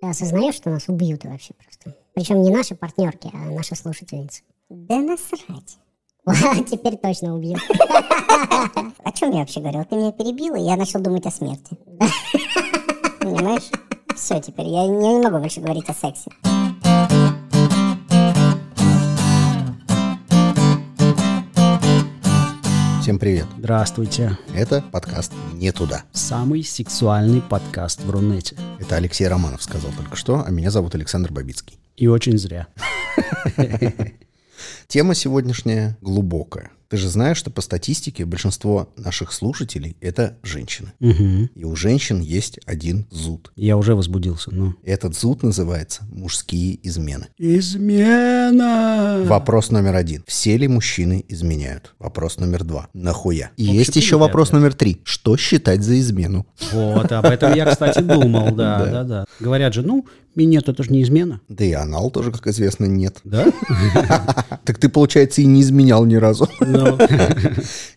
Ты осознаешь, что нас убьют вообще просто? Причем не наши партнерки, а наши слушательницы. Да насрать. Теперь точно убьют. О чем я вообще говорил? Ты меня перебила, и я начал думать о смерти. Понимаешь? Все, теперь я, я не могу больше говорить о сексе. Всем привет. Здравствуйте. Это подкаст «Не туда». Самый сексуальный подкаст в Рунете. Это Алексей Романов сказал только что, а меня зовут Александр Бабицкий. И очень зря. Тема сегодняшняя глубокая. Ты же знаешь, что по статистике большинство наших слушателей — это женщины. Мгм. И у женщин есть один зуд. Я уже возбудился, ну. Этот зуд называется «мужские измены». Измена! Вопрос номер один. Все ли мужчины изменяют? Вопрос номер два. Нахуя? И есть еще вопрос ответ. номер три. Что считать за измену? Вот, об этом я, кстати, думал, да, Да. да, да. Говорят же, ну, минет это же не измена. Да и анал тоже, как известно, нет. Да? Так ты, получается, и не изменял ни разу. Ну,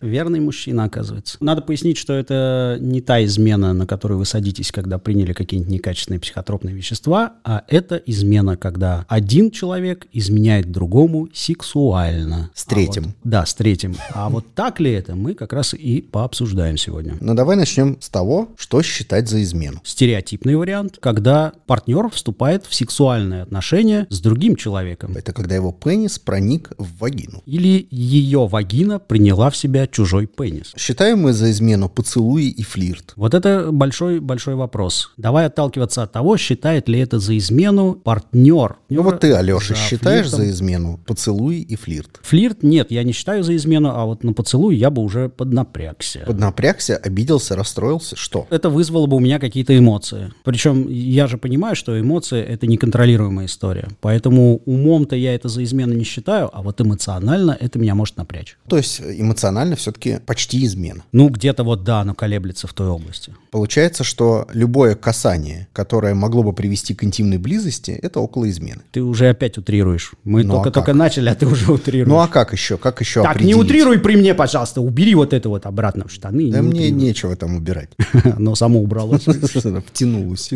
Верный мужчина, оказывается. Надо пояснить, что это не та измена, на которую вы садитесь, когда приняли какие-нибудь некачественные психотропные вещества, а это измена, когда один человек изменяет другому сексуально. С третьим. А вот- да, с третьим. А вот так ли это, мы как раз и пообсуждаем сегодня. Ну, давай начнем с того, что считать за измену. Стереотипный вариант, когда партнер вступает в сексуальные отношения с другим человеком. Это когда его пенис проник в вагину. Или ее вагина приняла в себя чужой пенис. Считаем мы за измену поцелуи и флирт. Вот это большой-большой вопрос. Давай отталкиваться от того, считает ли это за измену партнер. Ну вот ты, Алеша, За считаешь флиртом. за измену поцелуи и флирт? Флирт нет, я не считаю за измену, а вот на поцелуй я бы уже поднапрягся. Поднапрягся, обиделся, расстроился, что? Это вызвало бы у меня какие-то эмоции. Причем я же понимаю, что эмоции — это неконтролируемая история. Поэтому умом-то я это за измену не считаю, а вот эмоционально это меня может напрячь. То есть эмоционально все-таки почти измена. Ну, где-то вот да, оно колеблется в той области. Получается, что любое касание, которое могло бы привести к интимной близости, это около измены. Ты уже опять утрируешь. Мы Ну, а только-только как? начали, а ты уже утрируешь. Ну а как еще? Как еще Так, не определить? утрируй при мне, пожалуйста. Убери вот это вот обратно в штаны. Да не мне утрируй. нечего там убирать. Но само убралось. Втянулось.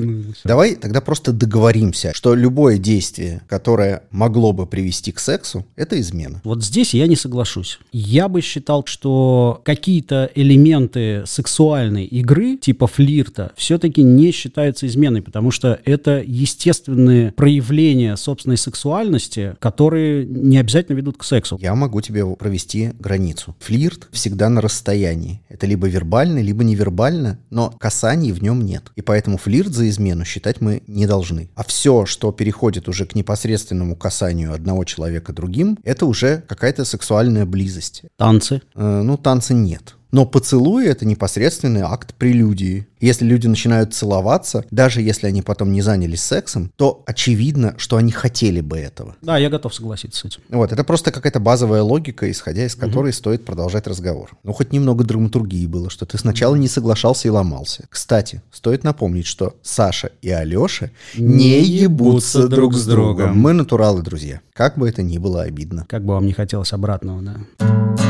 Давай тогда просто договоримся, что любое действие, которое могло бы привести к сексу, это измена. Вот здесь я не соглашусь. Я бы считал, что какие-то элементы сексуальной игры, типа флирта, все-таки не считаются изменой, потому что это естественные проявления собственной сексуальности, которые не обязательно ведут к сексу. Я могу тебе провести границу. Флирт всегда на расстоянии. Это либо вербально, либо невербально, но касаний в нем нет. И поэтому флирт за измену считать мы не должны. А все, что переходит уже к непосредственному касанию одного человека другим, это уже какая-то сексуальная близость. Танцы. Э, ну, танца нет. Но поцелуй — это непосредственный акт прелюдии. Если люди начинают целоваться, даже если они потом не занялись сексом, то очевидно, что они хотели бы этого. Да, я готов согласиться с этим. Вот, это просто какая-то базовая логика, исходя из которой стоит продолжать разговор. Ну, хоть немного драматургии было, что ты сначала не соглашался и ломался. Кстати, стоит напомнить, что Саша и Алеша не ебутся друг с другом. Мы натуралы, друзья. Как бы это ни было обидно. Как бы вам не хотелось обратного, да.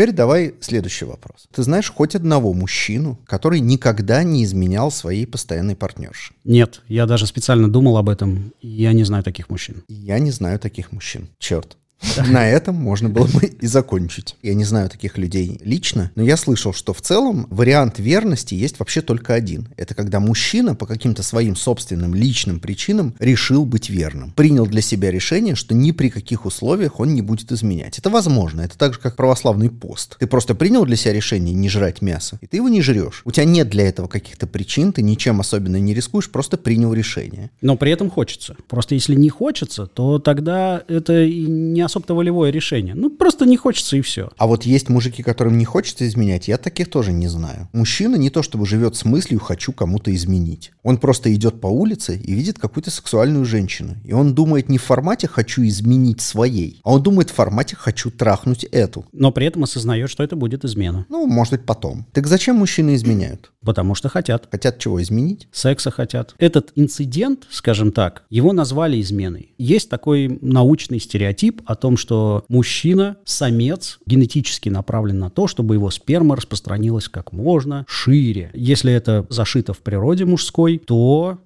Теперь давай следующий вопрос. Ты знаешь хоть одного мужчину, который никогда не изменял своей постоянной партнерше? Нет, я даже специально думал об этом. Я не знаю таких мужчин. Я не знаю таких мужчин. Черт. На этом можно было бы и закончить. Я не знаю таких людей лично, но я слышал, что в целом вариант верности есть вообще только один. Это когда мужчина по каким-то своим собственным личным причинам решил быть верным. Принял для себя решение, что ни при каких условиях он не будет изменять. Это возможно. Это так же, как православный пост. Ты просто принял для себя решение не жрать мясо, и ты его не жрешь. У тебя нет для этого каких-то причин, ты ничем особенно не рискуешь, просто принял решение. Но при этом хочется. Просто если не хочется, то тогда это и не особо-то волевое решение. Ну, просто не хочется и все. А вот есть мужики, которым не хочется изменять, я таких тоже не знаю. Мужчина не то чтобы живет с мыслью «хочу кому-то изменить». Он просто идет по улице и видит какую-то сексуальную женщину. И он думает не в формате «хочу изменить своей», а он думает в формате «хочу трахнуть эту». Но при этом осознает, что это будет измена. Ну, может быть, потом. Так зачем мужчины изменяют? Потому что хотят. Хотят чего изменить? Секса хотят. Этот инцидент, скажем так, его назвали изменой. Есть такой научный стереотип о том, что мужчина, самец, генетически направлен на то, чтобы его сперма распространилась как можно шире. Если это зашито в природе мужской, то...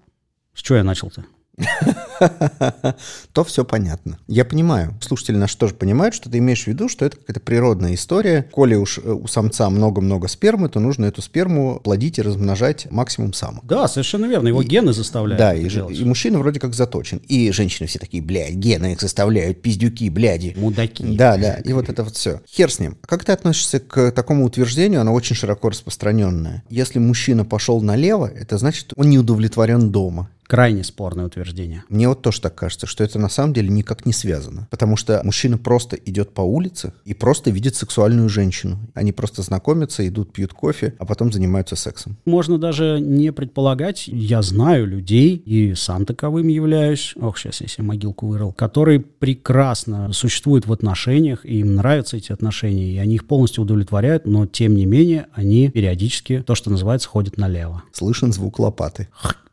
С чего я начал-то? то все понятно. Я понимаю. Слушатели наши тоже понимают, что ты имеешь в виду, что это какая-то природная история. Коли уж э, у самца много-много спермы, то нужно эту сперму плодить и размножать максимум самок. Да, совершенно верно. Его И- гены заставляют Да, и, делать. и мужчина вроде как заточен. И женщины все такие, блядь, гены их заставляют, пиздюки, бляди. Мудаки. Да, да, и вот это вот все. Хер с ним. Как ты относишься к такому утверждению? Оно очень широко распространенное. Если мужчина пошел налево, это значит, он не удовлетворен дома. Крайне спорное утверждение. Мне вот тоже так кажется, что это на самом деле никак не связано. Потому что мужчина просто идет по улице и просто видит сексуальную женщину. Они просто знакомятся, идут, пьют кофе, а потом занимаются сексом. Можно даже не предполагать, я знаю людей, и сам таковым являюсь, ох, сейчас я себе могилку вырыл, которые прекрасно существуют в отношениях, и им нравятся эти отношения, и они их полностью удовлетворяют, но тем не менее они периодически, то, что называется, ходят налево. Слышен звук лопаты.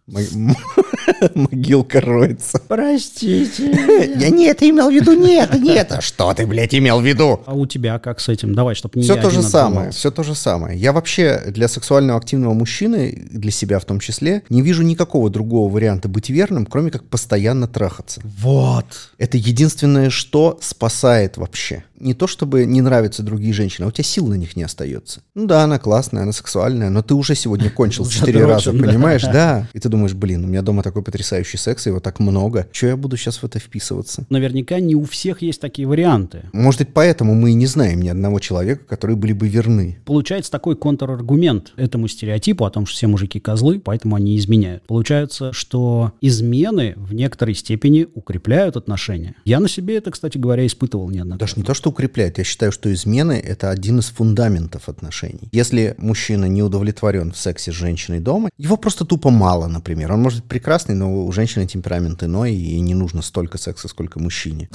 Могилка роется. Простите. Я не это имел в виду, не это, не это. Что ты, блядь, имел в виду? А у тебя как с этим? Давай, чтобы не Все то же самое, все то же самое. Я вообще для сексуально активного мужчины, для себя в том числе, не вижу никакого другого варианта быть верным, кроме как постоянно трахаться. Вот. Это единственное, что спасает вообще. Не то, чтобы не нравятся другие женщины, а у тебя сил на них не остается. Ну да, она классная, она сексуальная, но ты уже сегодня кончил четыре раза, понимаешь? Да. И ты думаешь, блин, у меня дома такой потрясающий секс, его так много. Че я буду сейчас в это вписываться? Наверняка не у всех есть такие варианты. Может быть, поэтому мы и не знаем ни одного человека, которые были бы верны. Получается такой контраргумент этому стереотипу о том, что все мужики козлы, поэтому они изменяют. Получается, что измены в некоторой степени укрепляют отношения. Я на себе это, кстати говоря, испытывал неоднократно. Даже не то, что укрепляет. Я считаю, что измены — это один из фундаментов отношений. Если мужчина не удовлетворен в сексе с женщиной дома, его просто тупо мало, например. Он может быть прекрасный, но у женщины темперамент иной, и не нужно столько секса, сколько мужчине.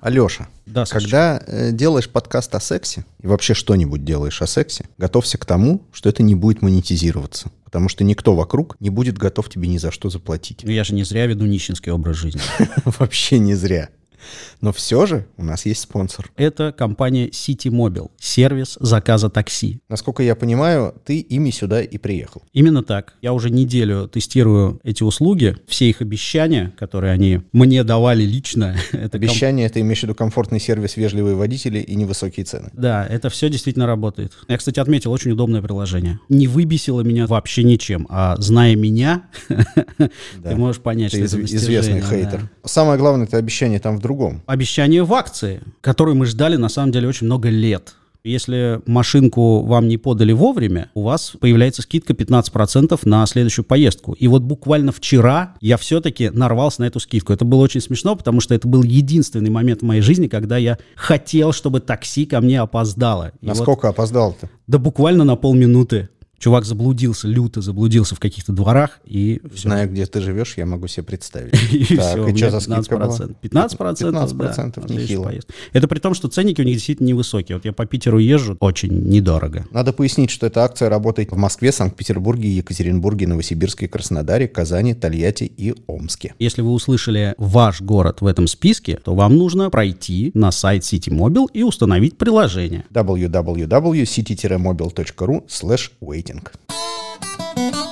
Алеша, Да, когда э, делаешь подкаст о сексе и вообще что-нибудь делаешь о сексе, готовься к тому, что это не будет монетизироваться. Потому что никто вокруг не будет готов тебе ни за что заплатить. Ну, Я же не зря веду нищенский образ жизни. Вообще не зря. Но все же у нас есть спонсор. Это компания City Mobile, сервис заказа такси. Насколько я понимаю, ты ими сюда и приехал. Именно так. Я уже неделю тестирую эти услуги. Все их обещания, которые они мне давали лично, это комп- Обещание, ты имеешь в виду комфортный сервис, вежливые водители и невысокие цены. Да, это все действительно работает. Я, кстати, отметил, очень удобное приложение. Не выбесило меня вообще ничем, а зная меня, ты можешь понять, что это известный хейтер. Самое главное, это обещание там в другом. Обещание в акции, которую мы ждали на самом деле очень много лет. Если машинку вам не подали вовремя, у вас появляется скидка 15% на следующую поездку. И вот буквально вчера я все-таки нарвался на эту скидку. Это было очень смешно, потому что это был единственный момент в моей жизни, когда я хотел, чтобы такси ко мне опоздало. И вот- Насколько опоздал-то? да буквально на полминуты. Чувак заблудился, люто заблудился в каких-то дворах, и все. Зная, где ты живешь, я могу себе представить. И Так, все, и что за скидка была? 15%. 15%, 15% да, на следующий нехило. поезд. Это при том, что ценники у них действительно невысокие. Вот я по Питеру езжу, очень недорого. Надо пояснить, что эта акция работает в Москве, Санкт-Петербурге, Екатеринбурге, Новосибирске, Краснодаре, Казани, Тольятти и Омске. Если вы услышали ваш город в этом списке, то вам нужно пройти на сайт City Mobile и установить приложение. www.city-mobile.ru slash waiting.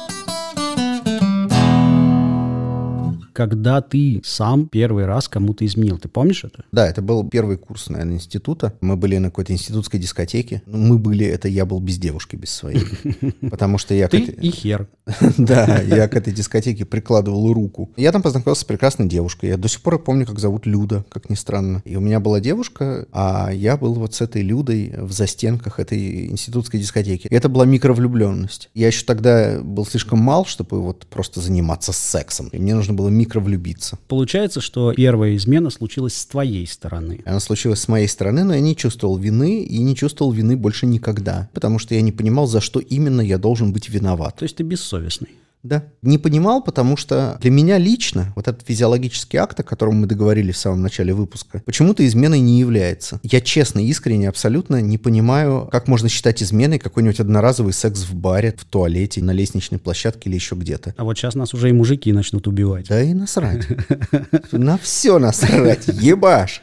Когда ты сам первый раз кому-то изменил, ты помнишь это? Да, это был первый курс, наверное, института. Мы были на какой-то институтской дискотеке. Ну, Мы были, это я был без девушки, без своей. Потому что я... Ты и хер. Да, я к этой дискотеке прикладывал руку. Я там познакомился с прекрасной девушкой. Я до сих пор помню, как зовут Люда, как ни странно. И у меня была девушка, а я был вот с этой Людой в застенках этой институтской дискотеки. И это была микровлюбленность. Я еще тогда был слишком мал, чтобы вот просто заниматься сексом. И мне нужно было микровлюбиться. Получается, что первая измена случилась с твоей стороны. Она случилась с моей стороны, но я не чувствовал вины и не чувствовал вины больше никогда. Потому что я не понимал, за что именно я должен быть виноват. То есть ты бессовестный. Да. Не понимал, потому что для меня лично вот этот физиологический акт, о котором мы договорились в самом начале выпуска, почему-то изменой не является. Я честно, искренне, абсолютно не понимаю, как можно считать изменой какой-нибудь одноразовый секс в баре, в туалете, на лестничной площадке или еще где-то. А вот сейчас нас уже и мужики начнут убивать. Да и насрать. На все насрать. Ебаш.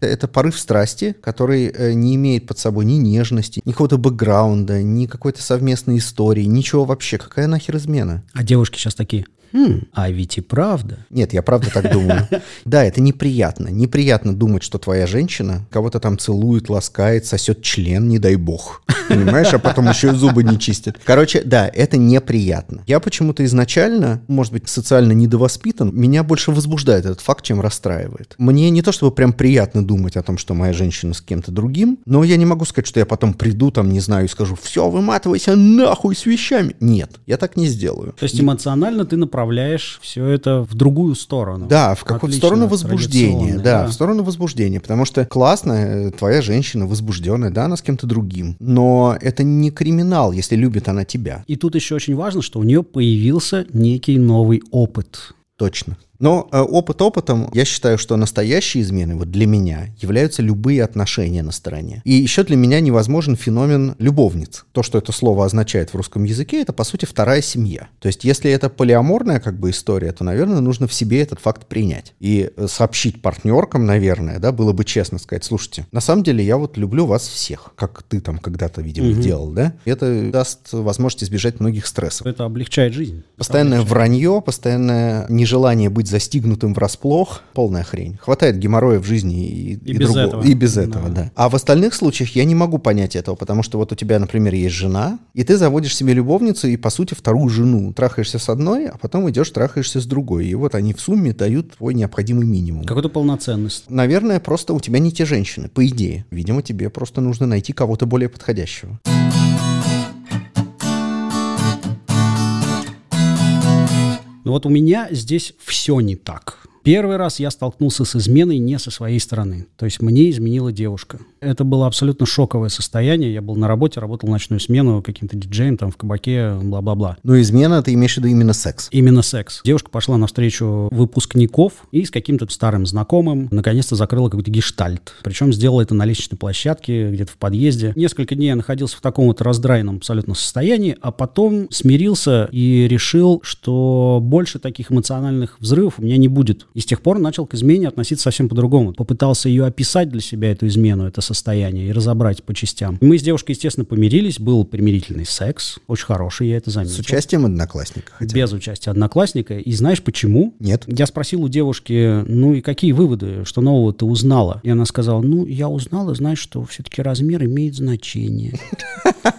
Это порыв страсти, который э, не имеет под собой ни нежности, ни какого-то бэкграунда, ни какой-то совместной истории, ничего вообще. Какая нахер измена? А девушки сейчас такие, хм, а ведь и правда. Нет, я правда так думаю. Да, это неприятно. Неприятно думать, что твоя женщина кого-то там целует, ласкает, сосет член, не дай бог. Понимаешь, а потом еще и зубы не чистит. Короче, да, это неприятно. Я почему-то изначально, может быть, социально недовоспитан, меня больше возбуждает этот факт, чем расстраивает. Мне не то чтобы прям приятно думать о том, что моя женщина с кем-то другим, но я не могу сказать, что я потом приду там, не знаю, и скажу, все, выматывайся нахуй с вещами. Нет, я так не сделаю. То есть эмоционально ты направляешь все это в другую сторону. Да, в какую-то сторону возбуждения. традиционно, Да, в сторону возбуждения. Потому что классно, э, твоя женщина возбужденная, да, она с кем-то другим. Но это не криминал, если любит она тебя. И тут еще очень важно, что у нее появился некий новый опыт. Точно. Но э, опыт опытом, я считаю, что настоящие измены, вот для меня, являются любые отношения на стороне. И еще для меня невозможен феномен любовниц. То, что это слово означает в русском языке, это, по сути, вторая семья. То есть, если это полиаморная как бы история, то, наверное, нужно в себе этот факт принять. И э, сообщить партнеркам, наверное, да, было бы честно сказать, слушайте, на самом деле я вот люблю вас всех, как ты там когда-то, видимо, делал, да? Это даст возможность избежать многих стрессов. Это облегчает жизнь. Постоянное вранье, постоянное нежелание быть застигнутым врасплох, полная хрень. Хватает геморроя в жизни и, И без другого. этого. И без Да. этого, да. А в остальных случаях я не могу понять этого, потому что вот у тебя, например, есть жена, и ты заводишь себе любовницу и, по сути, вторую жену. Трахаешься с одной, а потом идешь трахаешься с другой. И вот они в сумме дают твой необходимый минимум. Какую-то полноценность. Наверное, просто у тебя не те женщины, по идее. Видимо, тебе просто нужно найти кого-то более подходящего. Но вот у меня здесь все не так. Первый раз я столкнулся с изменой не со своей стороны. То есть мне изменила девушка. Это было абсолютно шоковое состояние. Я был на работе, работал ночную смену каким-то диджеем там в кабаке, бла-бла-бла. Но измена, ты имеешь в виду именно секс. Именно секс. Девушка пошла навстречу выпускников и с каким-то старым знакомым наконец-то закрыла какой-то гештальт. Причем сделала это на лестничной площадке, где-то в подъезде. Несколько дней я находился в таком вот раздраенном абсолютно состоянии, а потом смирился и решил, что больше таких эмоциональных взрывов у меня не будет. И с тех пор начал к измене относиться совсем по-другому. Попытался ее описать для себя, эту измену, это состояние, и разобрать по частям. Мы с девушкой, естественно, помирились. Был примирительный секс. Очень хороший, я это заметил. С участием одноклассника хотя. Без участия одноклассника. И знаешь почему? Нет. Я спросил у девушки, ну и какие выводы, что нового ты узнала? И она сказала, ну, я узнала, знаешь, что все-таки размер имеет значение.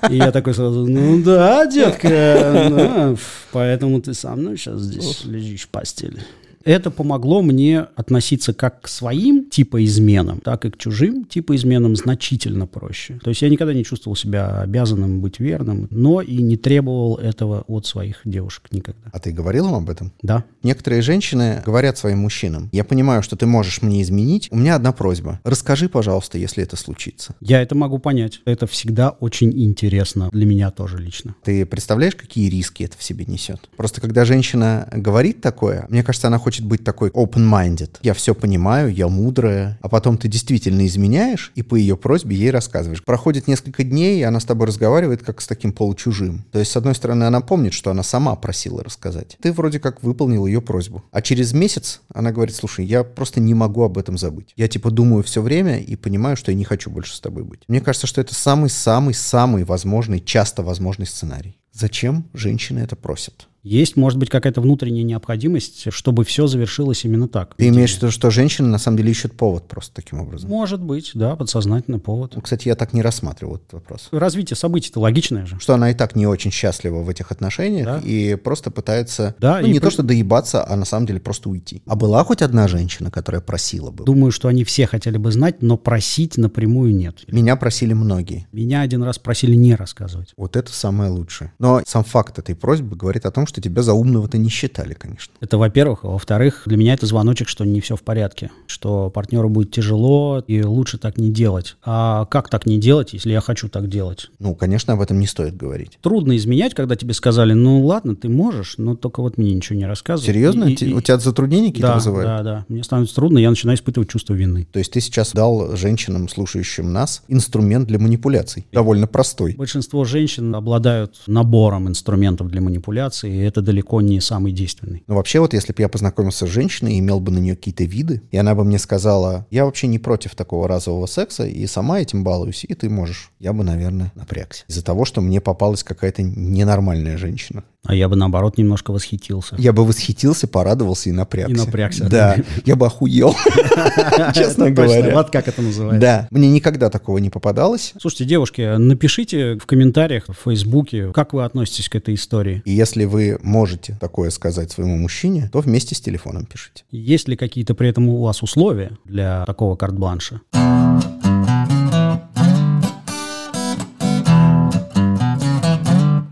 И я такой сразу, ну да, детка, да, поэтому ты со мной сейчас здесь лежишь в постели. Это помогло мне относиться как к своим типа изменам, так и к чужим типа изменам значительно проще. То есть я никогда не чувствовал себя обязанным быть верным, но и не требовал этого от своих девушек никогда. А ты говорил им об этом? Да. Некоторые женщины говорят своим мужчинам, я понимаю, что ты можешь мне изменить, у меня одна просьба. Расскажи, пожалуйста, если это случится. Я это могу понять. Это всегда очень интересно для меня тоже лично. Ты представляешь, какие риски это в себе несет? Просто когда женщина говорит такое, мне кажется, она хочет быть такой open-minded. Я все понимаю, я мудрая. А потом ты действительно изменяешь, и по ее просьбе ей рассказываешь. Проходит несколько дней, и она с тобой разговаривает как с таким получужим. То есть, с одной стороны, она помнит, что она сама просила рассказать. Ты вроде как выполнил ее просьбу. А через месяц она говорит, слушай, я просто не могу об этом забыть. Я типа думаю все время и понимаю, что я не хочу больше с тобой быть. Мне кажется, что это самый-самый-самый возможный, часто возможный сценарий. Зачем женщины это просят? Есть, может быть, какая-то внутренняя необходимость, чтобы все завершилось именно так. Ты имеешь в виду, что женщины на самом деле ищут повод просто таким образом? Может быть, да, подсознательный повод. Ну, Кстати, я так не рассматривал этот вопрос. Развитие событий-то логичное же. Что она и так не очень счастлива в этих отношениях Да. и просто пытается, Да, ну, и не при- то что доебаться, а на самом деле просто уйти. А была хоть одна женщина, которая просила бы? Думаю, что они все хотели бы знать, но просить напрямую нет. Меня просили многие. Меня один раз просили не рассказывать. Вот это самое лучшее. Но сам факт этой просьбы говорит о том, что тебя за умного-то не считали, конечно. Это во-первых. Во-вторых, для меня это звоночек, что не все в порядке, что партнеру будет тяжело и лучше так не делать. А как так не делать, если я хочу так делать? Ну, конечно, об этом не стоит говорить. Трудно изменять, когда тебе сказали, ну ладно, ты можешь, но только вот мне ничего не рассказывай. Серьезно? И- и- У тебя затруднения какие-то да, вызывают? да, да. Мне становится трудно, я начинаю испытывать чувство вины. То есть ты сейчас дал женщинам, слушающим нас, инструмент для манипуляций. Довольно простой. Большинство женщин обладают набором инструментов для манипуляции, это далеко не самый действенный. Но вообще вот если бы я познакомился с женщиной и имел бы на нее какие-то виды, и она бы мне сказала, я вообще не против такого разового секса, и сама этим балуюсь, и ты можешь, я бы, наверное, напрягся. Из-за того, что мне попалась какая-то ненормальная женщина. А я бы, наоборот, немножко восхитился. Я бы восхитился, порадовался и напрягся. И напрягся. Да, я бы охуел, честно говоря. Вот как это называется. Да, мне никогда такого не попадалось. Слушайте, девушки, напишите в комментариях в Фейсбуке, как вы относитесь к этой истории. И если вы можете такое сказать своему мужчине, то вместе с телефоном пишите. Есть ли какие-то при этом у вас условия для такого карт-бланша?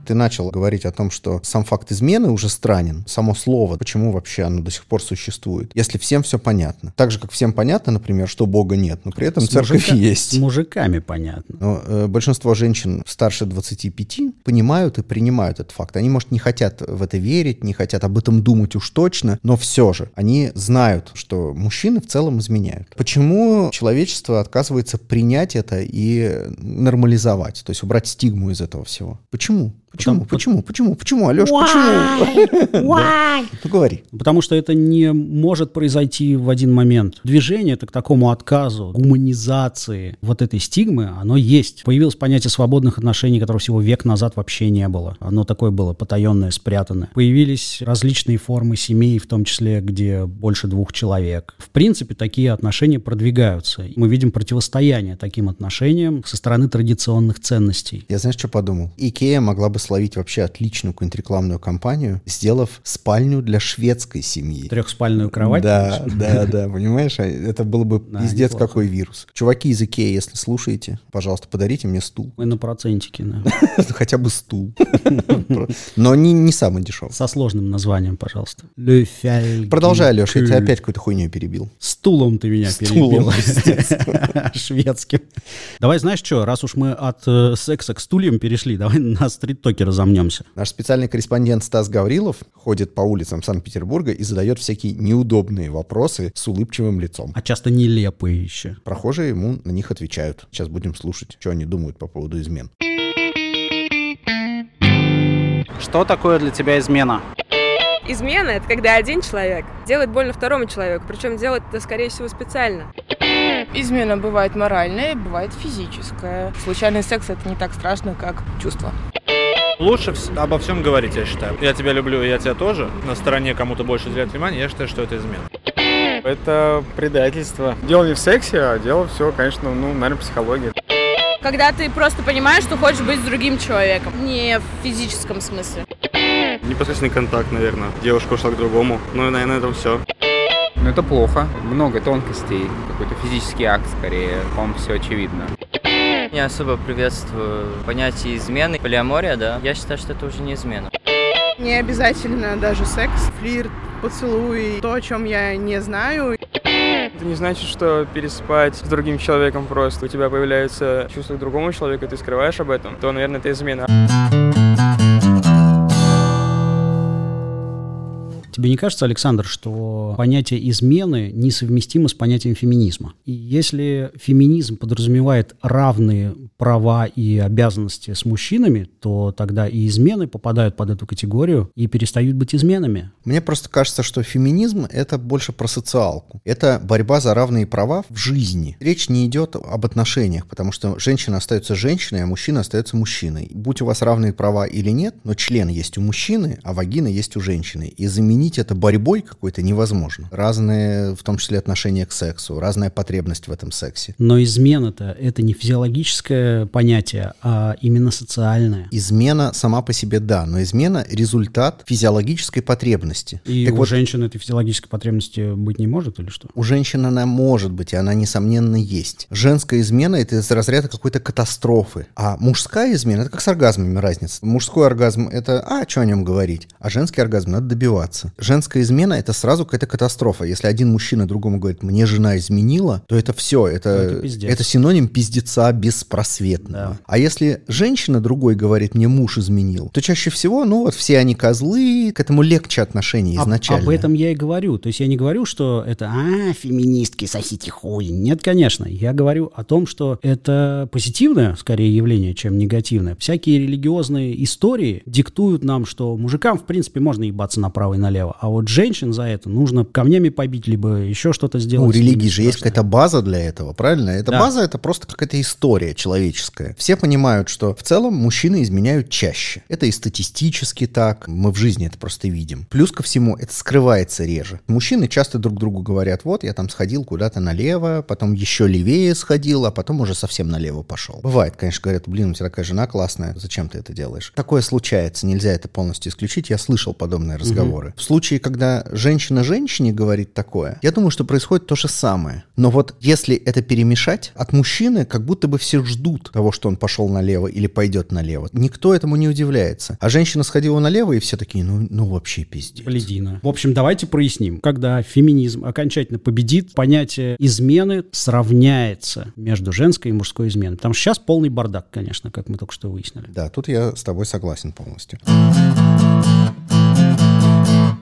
Ты начал говорить о том, что сам факт измены уже странен. Само слово, почему вообще оно до сих пор существует. Если всем все понятно. Так же, как всем понятно, например, что Бога нет, но при этом С церковь мужика- есть. С мужиками понятно. Но э, большинство женщин старше 25 понимают и принимают этот факт. Они, может, не хотят в это верить, не хотят об этом думать уж точно, но все же они знают, что мужчины в целом изменяют. Почему человечество отказывается принять это и нормализовать, то есть убрать стигму из этого всего? Почему? Почему? Потому- Почему? Почему? Почему? Алеш, почему? Ну говори. Потому что это не может произойти в один момент. Движение это к такому отказу, гуманизации вот этой стигмы, оно есть. Появилось понятие свободных отношений, которого всего век назад вообще не было. Оно такое было потаенное, спрятанное. Появились различные формы семей, в том числе, где больше двух человек. В принципе, такие отношения продвигаются. Мы видим противостояние таким отношениям со стороны традиционных ценностей. Я знаешь, что подумал? Икея могла бы словить вообще отличную какую-нибудь рекламную кампанию, сделав спальню для шведской семьи. Трехспальную кровать. Да, да, да, понимаешь? А Это было бы Да, пиздец неплохо. какой вирус. Чуваки из Икеи, если слушаете, пожалуйста, подарите мне стул. Мы на процентике, да. Хотя бы стул. Но не, не самый дешевый. Со сложным названием, пожалуйста. Продолжай, Леш, я тебя опять какой-то хуйней перебил. Стулом ты меня перебил. Шведским. Давай, знаешь что, раз уж мы от э, секса к стульям перешли, давай на стрит-токе разомнемся. Наш специальный корреспондент Стас Гаврилов ходит по улицам Санкт-Петербурга и задает всякие неудобные вопросы с улыбчивым лицом. А часто нелепые еще. Прохожие ему на них отвечают. Сейчас будем слушать, что они думают по поводу измен. Что такое для тебя измена? Измена – это когда один человек делает больно второму человеку, причем делает это, скорее всего, специально. Измена бывает моральная, бывает физическая. Случайный секс это не так страшно, как чувство. Лучше обо всем говорить, я считаю. Я тебя люблю, я тебя тоже. На стороне кому-то больше уделять внимание, я считаю, что это измена. Это предательство. Дело не в сексе, а дело все, конечно, ну, наверное, психология. Когда ты просто понимаешь, что хочешь быть с другим человеком, не в физическом смысле. Непосредственный контакт, наверное. Девушка ушла к другому. Ну и, наверное, это все. Ну это плохо. Много тонкостей. Какой-то физический акт скорее. По-моему, все очевидно. Не особо приветствую понятие измены. Полиамория, да. Я считаю, что это уже не измена. Не обязательно даже секс, флирт, поцелуй, то, о чем я не знаю. Это не значит, что переспать с другим человеком просто. У тебя появляется чувство к другому человеку, ты скрываешь об этом, то, наверное, это измена. Тебе не кажется, Александр, что понятие измены несовместимо с понятием феминизма? И если феминизм подразумевает равные права и обязанности с мужчинами, то тогда и измены попадают под эту категорию и перестают быть изменами. Мне просто кажется, что феминизм — это больше про социалку. Это борьба за равные права в жизни. Речь не идет об отношениях, потому что женщина остается женщиной, а мужчина остается мужчиной. Будь у вас равные права или нет, но член есть у мужчины, а вагина есть у женщины. И заменить заменить это борьбой какой-то невозможно. Разные, в том числе, отношения к сексу, разная потребность в этом сексе. Но измена-то это не физиологическое понятие, а именно социальное. Измена сама по себе да, но измена результат физиологической потребности. И Так у вот, женщин этой физиологической потребности быть не может или что? У женщин она может быть, и она, несомненно, есть. Женская измена — это из разряда какой-то катастрофы. А мужская измена — это как с оргазмами разница. Мужской оргазм — это, а, что о нем говорить? А женский оргазм надо добиваться. Женская измена — это сразу какая-то катастрофа. Если один мужчина другому говорит, мне жена изменила, то это все, это, Это пиздец. это синоним пиздеца беспросветного. А если женщина другой говорит, мне муж изменил, то чаще всего, ну вот все они козлы, к этому легче отношение Об- изначально. Об этом я и говорю. То есть я не говорю, что это «а, феминистки, сосите хуй». Нет, конечно. Я говорю о том, что это позитивное, скорее, явление, чем негативное. Всякие религиозные истории диктуют нам, что мужикам, в принципе, можно ебаться направо и налево, а вот женщин за это нужно камнями побить, либо еще что-то сделать. Ну, у с ними религии же есть какая-то база для этого, правильно? Эта Да. база это просто какая-то история человеческая. Все понимают, что в целом мужчины изменяют чаще. Это и статистически так, мы в жизни это просто видим. Плюс ко всему, это скрывается реже. Мужчины часто друг другу говорят, вот я там сходил куда-то налево, потом еще левее сходил, а потом уже совсем налево пошел. Бывает, конечно, говорят, блин, у тебя такая жена классная, зачем ты это делаешь? Такое случается, нельзя это полностью исключить. Я слышал подобные разговоры. В случае, когда женщина женщине говорит такое, я думаю, что происходит то же самое. Но вот если это перемешать, от мужчины как будто бы все ждут того, что он пошел налево или пойдет налево. Никто этому не удивляется. А женщина сходила налево, и все такие, ну, ну вообще пиздец. Блядина. В общем, давайте проясним. Когда феминизм окончательно победит, понятие измены сравняется между женской и мужской изменой. Потому что сейчас полный бардак, конечно, как мы только что выяснили. Да, тут я с тобой согласен полностью.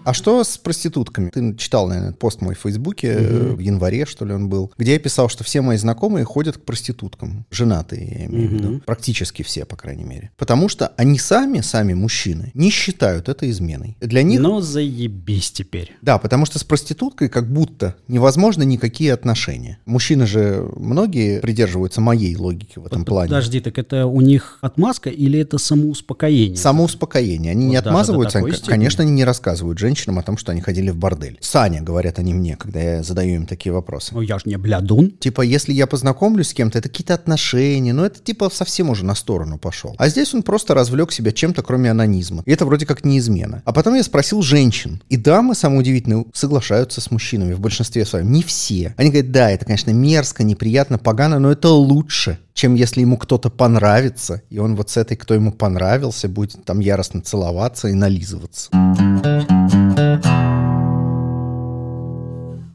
А что с проститутками? Ты читал, наверное, пост мой в Фейсбуке, э, в январе, что ли, он был, где я писал, что все мои знакомые ходят к проституткам. Женатые, я имею в виду. Практически все, по крайней мере. Потому что они сами, сами мужчины, не считают это изменой. Для них... Ну, заебись теперь. Да, потому что с проституткой как будто невозможно никакие отношения. Мужчины же многие придерживаются моей логики в этом плане. Подожди, так это у них отмазка или это самоуспокоение? Самоуспокоение. Они Вот не до отмазываются, они, конечно, они не рассказывают женщинам о том, что они ходили в бордель. Саня, говорят они мне, когда я задаю им такие вопросы. Ну, я ж не блядун. Типа, если я познакомлюсь с кем-то, это какие-то отношения, но это типа совсем уже на сторону пошел. А здесь он просто развлек себя чем-то, кроме анонизма. И это вроде как не измена. А потом я спросил женщин. И дамы, самое удивительное, соглашаются с мужчинами в большинстве своем. Не все. Они говорят, да, это, конечно, мерзко, неприятно, погано, но это лучше, чем если ему кто-то понравится, и он вот с этой, кто ему понравился, будет там яростно целоваться и нализываться.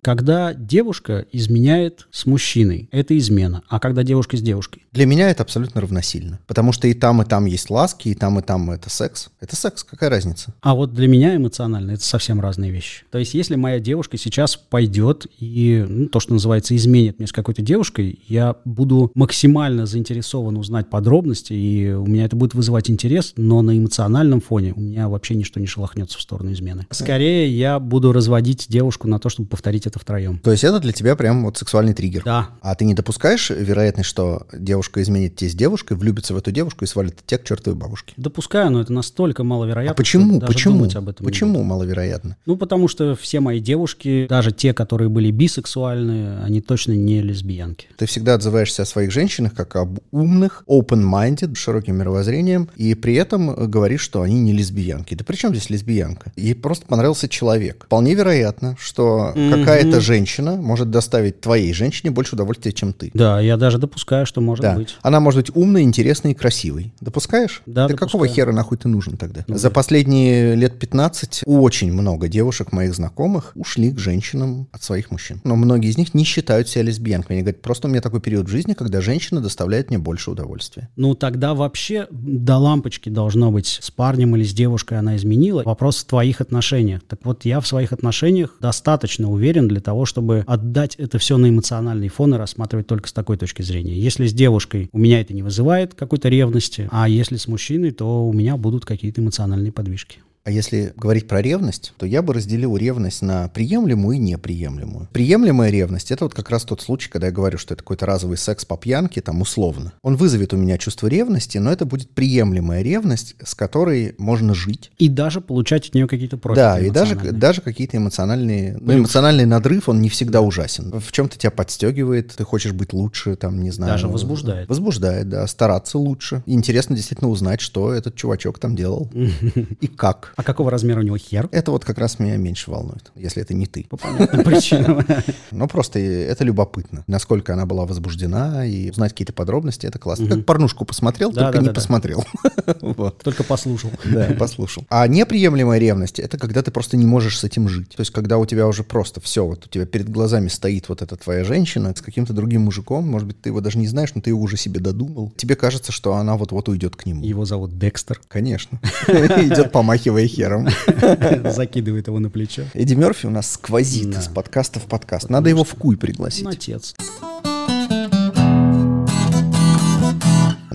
Когда девушка изменяет с мужчиной, это измена. А когда девушка с девушкой? Для меня это абсолютно равносильно. Потому что и там, и там есть ласки, и там, и там это секс. Это секс, какая разница? А вот для меня эмоционально это совсем разные вещи. То есть, если моя девушка сейчас пойдет и ну, то, что называется, изменит мне с какой-то девушкой, я буду максимально заинтересован узнать подробности, и у меня это будет вызывать интерес, но на эмоциональном фоне у меня вообще ничто не шелохнется в сторону измены. Скорее, я буду разводить девушку на то, чтобы повторить это втроем. То есть это для тебя прям вот сексуальный триггер? Да. А ты не допускаешь вероятность, что девушка изменит тебе с девушкой, влюбится в эту девушку и свалит тебя к чертовой бабушке? Допускаю, но это настолько маловероятно. А почему? Почему? об этом Почему маловероятно? Ну, потому что все мои девушки, даже те, которые были бисексуальны, они точно не лесбиянки. Ты всегда отзываешься о своих женщинах как об умных, open-minded, широким мировоззрением, и при этом говоришь, что они не лесбиянки. Да при чем здесь лесбиянка? Ей просто понравился человек. Вполне вероятно, что Мгм. Какая-то женщина может доставить твоей женщине больше удовольствия, чем ты. Да, я даже допускаю, что может Да. быть. Она может быть умной, интересной и красивой. Допускаешь? Да, Ты какого хера нахуй ты нужен тогда? Ну За последние лет 15 очень много девушек моих знакомых ушли к женщинам от своих мужчин. Но многие из них не считают себя лесбиянками. Они говорят, просто у меня такой период в жизни, когда женщина доставляет мне больше удовольствия. Ну, тогда вообще до лампочки должно быть с парнем или с девушкой она изменила. Вопрос в твоих отношениях. Так вот, я в своих отношениях достаточно уверен для того, чтобы отдать это все на эмоциональный фон и рассматривать только с такой точки зрения. Если с девушкой у меня это не вызывает какой-то ревности, а если с мужчиной, то у меня будут какие-то эмоциональные подвижки. А если говорить про ревность, то я бы разделил ревность на приемлемую и неприемлемую. Приемлемая ревность — это вот как раз тот случай, когда я говорю, что это какой-то разовый секс по пьянке, там, условно. Он вызовет у меня чувство ревности, но это будет приемлемая ревность, с которой можно жить. И даже получать от нее какие-то профиты Да, и даже, даже какие-то эмоциональные... Ну, эмоциональный надрыв, он не всегда ужасен. В чем-то тебя подстегивает, ты хочешь быть лучше, там, не знаю... Даже возбуждает. Возбуждает, да, стараться лучше. Интересно действительно узнать, что этот чувачок там делал. И как. А какого размера у него хер? Это вот как раз меня меньше волнует, если это не ты. По понятным причинам. Но просто это любопытно. Насколько она была возбуждена, и узнать какие-то подробности, это классно. Как порнушку посмотрел, только не посмотрел. Только послушал. Да, послушал. А неприемлемая ревность — это когда ты просто не можешь с этим жить. То есть когда у тебя уже просто все, вот у тебя перед глазами стоит вот эта твоя женщина с каким-то другим мужиком, может быть, ты его даже не знаешь, но ты его уже себе додумал. Тебе кажется, что она вот-вот уйдет к нему. Его зовут Декстер. Конечно. Идет помахивая хером. Закидывает его на плечо. Эдди Мерфи у нас сквозит из подкаста в подкаст. Надо его в куй пригласить. Отец.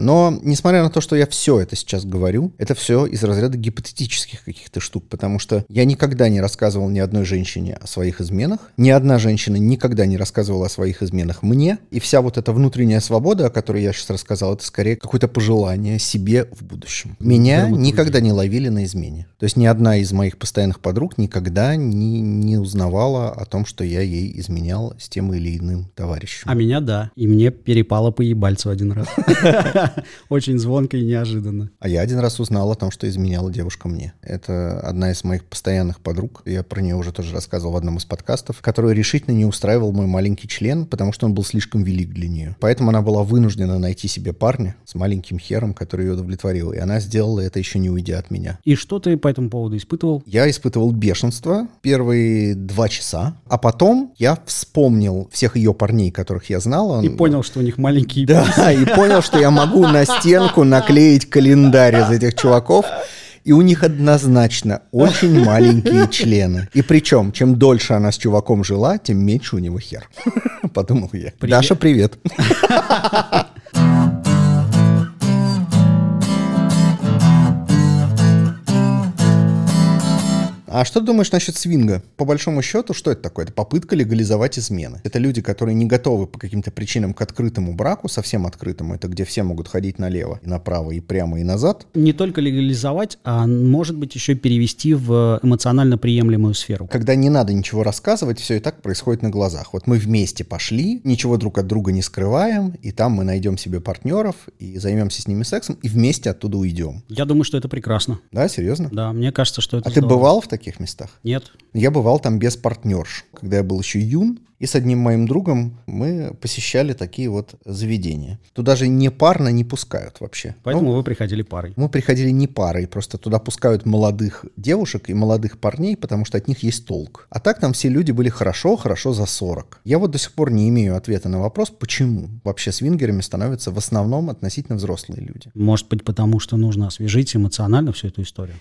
Но, несмотря на то, что я все это сейчас говорю, это все из разряда гипотетических каких-то штук, потому что я никогда не рассказывал ни одной женщине о своих изменах, ни одна женщина никогда не рассказывала о своих изменах мне, и вся вот эта внутренняя свобода, о которой я сейчас рассказал, это скорее какое-то пожелание себе в будущем. Меня Драматургия. никогда не ловили на измене. То есть ни одна из моих постоянных подруг никогда не, не узнавала о том, что я ей изменял с тем или иным товарищем. А меня да. И мне перепало по ебальцу один раз. Очень звонко и неожиданно. А я один раз узнал о том, что изменяла девушка мне. Это одна из моих постоянных подруг. Я про нее уже тоже рассказывал в одном из подкастов, которую решительно не устраивал мой маленький член, потому что он был слишком велик для нее. Поэтому она была вынуждена найти себе парня с маленьким хером, который ее удовлетворил. И она сделала это еще не уйдя от меня. И что ты по этому поводу испытывал? Я испытывал бешенство первые два часа, а потом я вспомнил всех ее парней, которых я знал. И Он- понял, что у них маленькие да, и понял, что я могу на стенку наклеить календарь из этих чуваков. И у них однозначно очень маленькие члены. И причем, чем дольше она с чуваком жила, тем меньше у него хер. Подумал я. Привет. Даша, привет. А что ты думаешь насчет свинга? По большому счету, что это такое? Это попытка легализовать измены. Это люди, которые не готовы по каким-то причинам к открытому браку, совсем открытому. Это где все могут ходить налево, и направо, и прямо, и назад. Не только легализовать, а может быть еще перевести в эмоционально приемлемую сферу. Когда не надо ничего рассказывать, все и так происходит на глазах. Вот мы вместе пошли, ничего друг от друга не скрываем, и там мы найдем себе партнеров, и займемся с ними сексом, и вместе оттуда уйдем. Я думаю, что это прекрасно. Да, серьезно? Да, мне кажется, что это А ты здорово. бывал в таких местах? Нет. Я бывал там без партнерш, когда я был еще юн, и с одним моим другом мы посещали такие вот заведения. Туда же не парно не пускают вообще. Поэтому Ну, вы приходили парой. мы приходили не парой, просто туда пускают молодых девушек и молодых парней, потому что от них есть толк. А так там все люди были хорошо, хорошо за 40. Я вот до сих пор не имею ответа на вопрос, почему вообще свингерами становятся в основном относительно взрослые люди. Может быть, потому что нужно освежить эмоционально всю эту историю.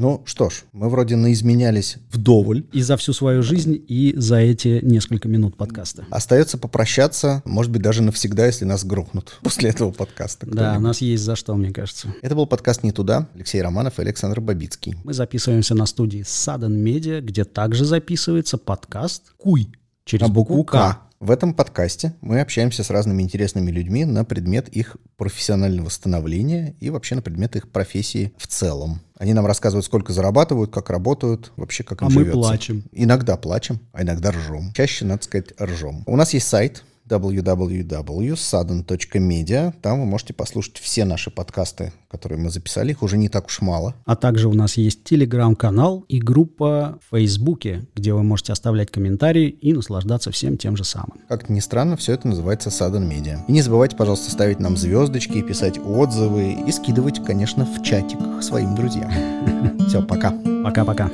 Ну что ж, мы вроде наизменялись вдоволь. И за всю свою жизнь, и за эти несколько минут подкаста. Остается попрощаться, может быть, даже навсегда, если нас грохнут после этого подкаста. Да, у нас есть за что, мне кажется. Это был подкаст «Не туда». Алексей Романов и Александр Бабицкий. Мы записываемся на студии Sudden Media, где также записывается подкаст «Куй» через букву «К». В этом подкасте мы общаемся с разными интересными людьми на предмет их профессионального становления и вообще на предмет их профессии в целом. Они нам рассказывают, сколько зарабатывают, как работают, вообще как им А мы живется. плачем. Иногда плачем, а иногда ржем. Чаще, надо сказать, ржем. У нас есть сайт www.sudden.media. Там вы можете послушать все наши подкасты, которые мы записали. Их уже не так уж мало. А также у нас есть телеграм-канал и группа в Фейсбуке, где вы можете оставлять комментарии и наслаждаться всем тем же самым. Как ни странно, все это называется Sudden Media. И не забывайте, пожалуйста, ставить нам звездочки, писать отзывы и скидывать, конечно, в чатик своим друзьям. Все, пока. Пока-пока.